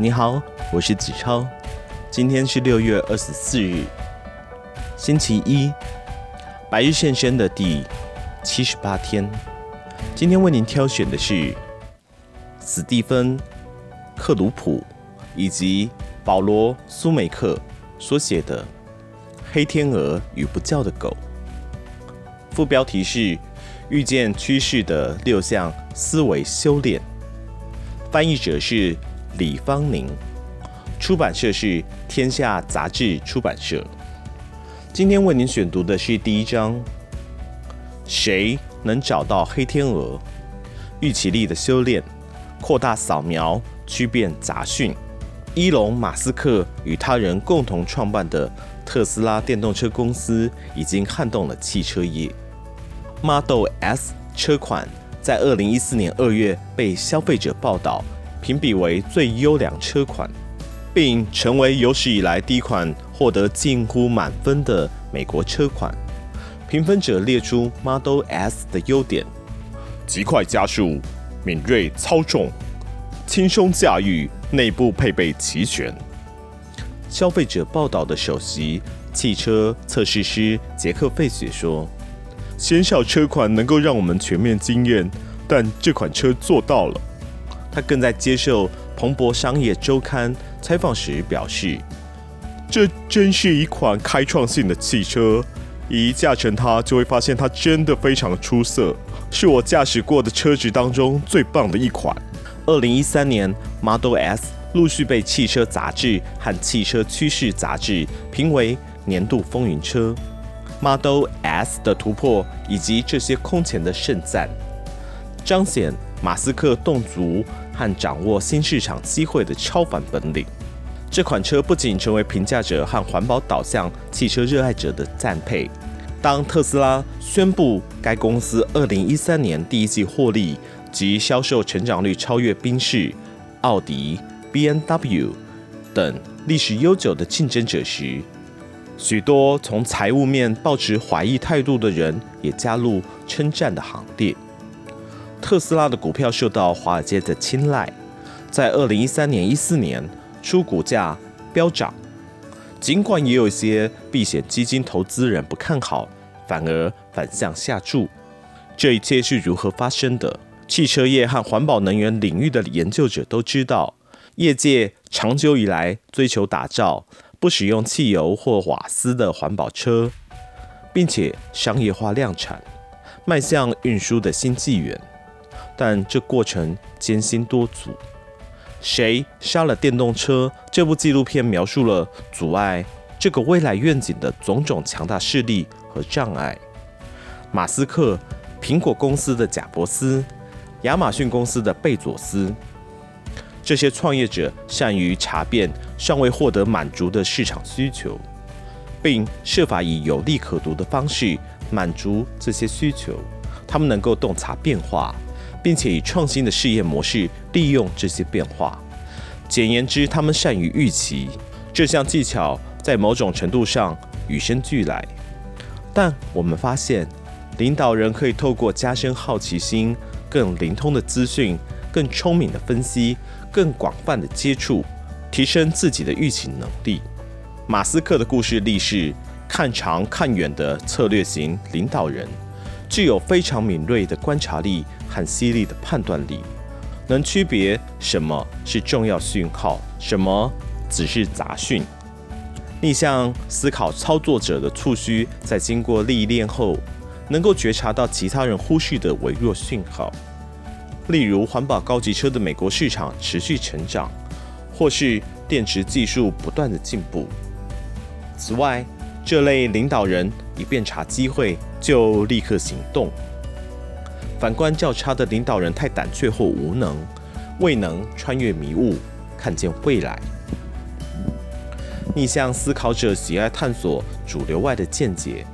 你好，我是子超，今天是六月二十四日，星期一，白日现身的第七十八天。今天为您挑选的是史蒂芬·克鲁普以及保罗·苏梅克所写的《黑天鹅与不叫的狗》，副标题是“预见趋势的六项思维修炼”，翻译者是。李芳宁，出版社是天下杂志出版社。今天为您选读的是第一章：谁能找到黑天鹅？预期力的修炼，扩大扫描，区辨杂讯。伊隆·马斯克与他人共同创办的特斯拉电动车公司，已经撼动了汽车业。Model S 车款在二零一四年二月被消费者报道。评比为最优良车款，并成为有史以来第一款获得近乎满分的美国车款。评分者列出 Model S 的优点：极快加速、敏锐操纵、轻松驾驭、内部配备齐全。消费者报道的首席汽车测试师杰克·费雪说：“鲜少车款能够让我们全面惊艳，但这款车做到了。”他更在接受《彭博商业周刊》采访时表示：“这真是一款开创性的汽车，一驾乘它就会发现它真的非常出色，是我驾驶过的车子当中最棒的一款。”二零一三年，Model S 陆续被汽车杂志和汽车趋势杂志评为年度风云车。Model S 的突破以及这些空前的盛赞，彰显马斯克动足。和掌握新市场机会的超凡本领，这款车不仅成为评价者和环保导向汽车热爱者的赞佩。当特斯拉宣布该公司2013年第一季获利及销售成长率超越宾士、奥迪、BMW 等历史悠久的竞争者时，许多从财务面抱持怀疑态度的人也加入称赞的行列。特斯拉的股票受到华尔街的青睐，在二零一三年、一四年初股价飙涨，尽管也有一些避险基金投资人不看好，反而反向下注。这一切是如何发生的？汽车业和环保能源领域的研究者都知道，业界长久以来追求打造不使用汽油或瓦斯的环保车，并且商业化量产，迈向运输的新纪元。但这过程艰辛多阻。谁杀了电动车？这部纪录片描述了阻碍这个未来愿景的种种强大势力和障碍。马斯克、苹果公司的贾伯斯、亚马逊公司的贝佐斯，这些创业者善于查遍尚未获得满足的市场需求，并设法以有利可图的方式满足这些需求。他们能够洞察变化。并且以创新的事业模式利用这些变化。简言之，他们善于预期。这项技巧在某种程度上与生俱来。但我们发现，领导人可以透过加深好奇心、更灵通的资讯、更聪明的分析、更广泛的接触，提升自己的预期能力。马斯克的故事历是看长看远的策略型领导人。具有非常敏锐的观察力和犀利的判断力，能区别什么是重要讯号，什么只是杂讯。逆向思考操作者的触须，在经过历练后，能够觉察到其他人忽视的微弱讯号，例如环保高级车的美国市场持续成长，或是电池技术不断的进步。此外，这类领导人一辨察机会就立刻行动。反观较差的领导人太胆怯或无能，未能穿越迷雾，看见未来。逆向思考者喜爱探索主流外的见解，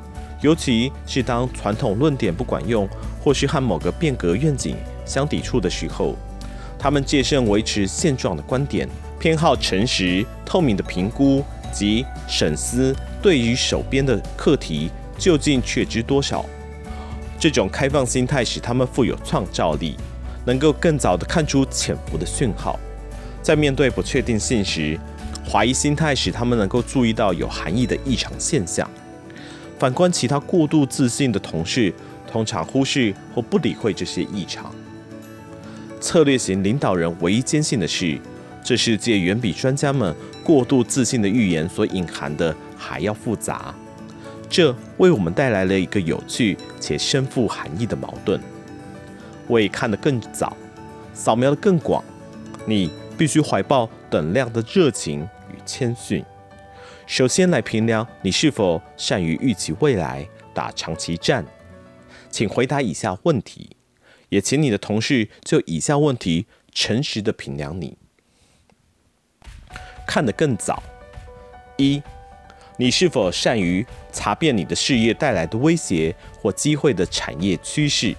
尤其是当传统论点不管用，或是和某个变革愿景相抵触的时候，他们戒慎维持现状的观点，偏好诚实透明的评估及审思。对于手边的课题究竟确知多少？这种开放心态使他们富有创造力，能够更早地看出潜伏的讯号。在面对不确定性时，怀疑心态使他们能够注意到有含义的异常现象。反观其他过度自信的同事，通常忽视或不理会这些异常。策略型领导人唯一坚信的是，这世界远比专家们过度自信的预言所隐含的还要复杂。这为我们带来了一个有趣且深富含义的矛盾：为看得更早，扫描得更广，你必须怀抱等量的热情与谦逊。首先来评量你是否善于预期未来、打长期战。请回答以下问题，也请你的同事就以下问题诚实地评量你。看得更早。一，你是否善于查辨你的事业带来的威胁或机会的产业趋势？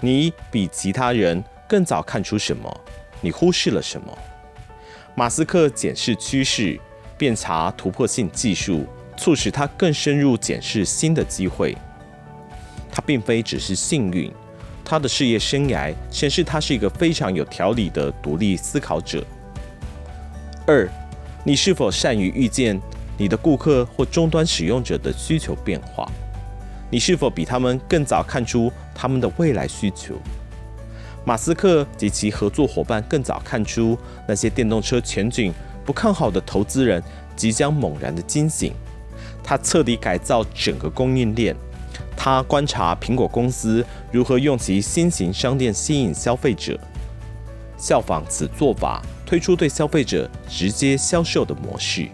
你比其他人更早看出什么？你忽视了什么？马斯克检视趋势。遍查突破性技术，促使他更深入检视新的机会。他并非只是幸运，他的事业生涯显示他是一个非常有条理的独立思考者。二，你是否善于预见你的顾客或终端使用者的需求变化？你是否比他们更早看出他们的未来需求？马斯克及其合作伙伴更早看出那些电动车前景。不看好的投资人即将猛然的惊醒，他彻底改造整个供应链。他观察苹果公司如何用其新型商店吸引消费者，效仿此做法，推出对消费者直接销售的模式。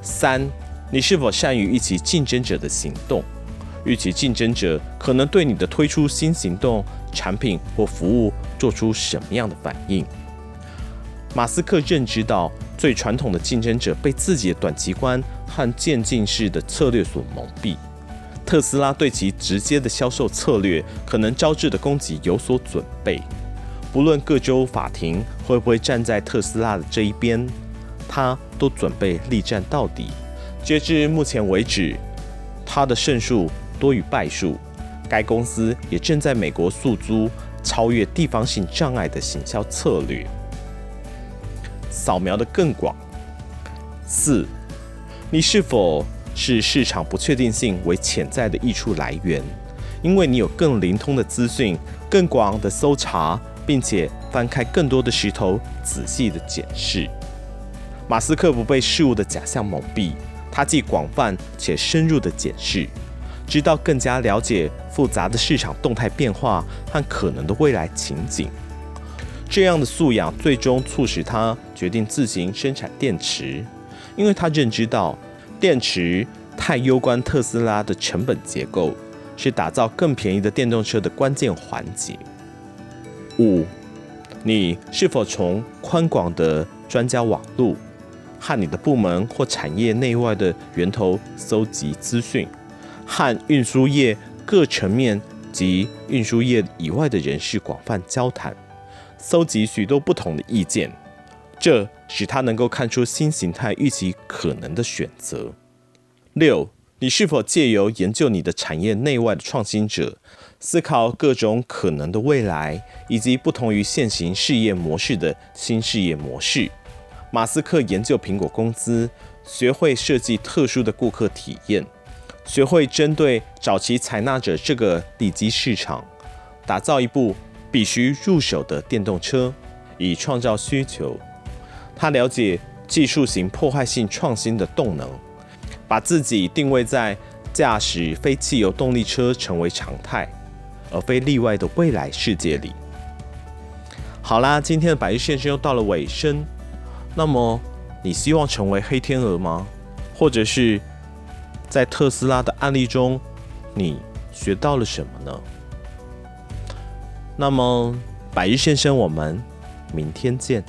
三，你是否善于预期竞争者的行动？预期竞争者可能对你的推出新行动、产品或服务做出什么样的反应？马斯克认知到。最传统的竞争者被自己的短期观和渐进式的策略所蒙蔽。特斯拉对其直接的销售策略可能招致的攻击有所准备。不论各州法庭会不会站在特斯拉的这一边，他都准备力战到底。截至目前为止，他的胜数多于败数。该公司也正在美国诉诸超越地方性障碍的行销策略。扫描得更广。四，你是否视市场不确定性为潜在的益处来源？因为你有更灵通的资讯、更广的搜查，并且翻开更多的石头，仔细的检视。马斯克不被事物的假象蒙蔽，他既广泛且深入的检视，知道更加了解复杂的市场动态变化和可能的未来情景。这样的素养最终促使他决定自行生产电池，因为他认知到电池太攸关特斯拉的成本结构，是打造更便宜的电动车的关键环节。五，你是否从宽广的专家网络和你的部门或产业内外的源头搜集资讯，和运输业各层面及运输业以外的人士广泛交谈？搜集许多不同的意见，这使他能够看出新形态预期可能的选择。六，你是否借由研究你的产业内外的创新者，思考各种可能的未来，以及不同于现行事业模式的新事业模式？马斯克研究苹果公司，学会设计特殊的顾客体验，学会针对早期采纳者这个利基市场，打造一部。必须入手的电动车，以创造需求。他了解技术型破坏性创新的动能，把自己定位在驾驶非汽油动力车成为常态，而非例外的未来世界里。好啦，今天的百日先生又到了尾声。那么，你希望成为黑天鹅吗？或者是在特斯拉的案例中，你学到了什么呢？那么，百日先生，我们明天见。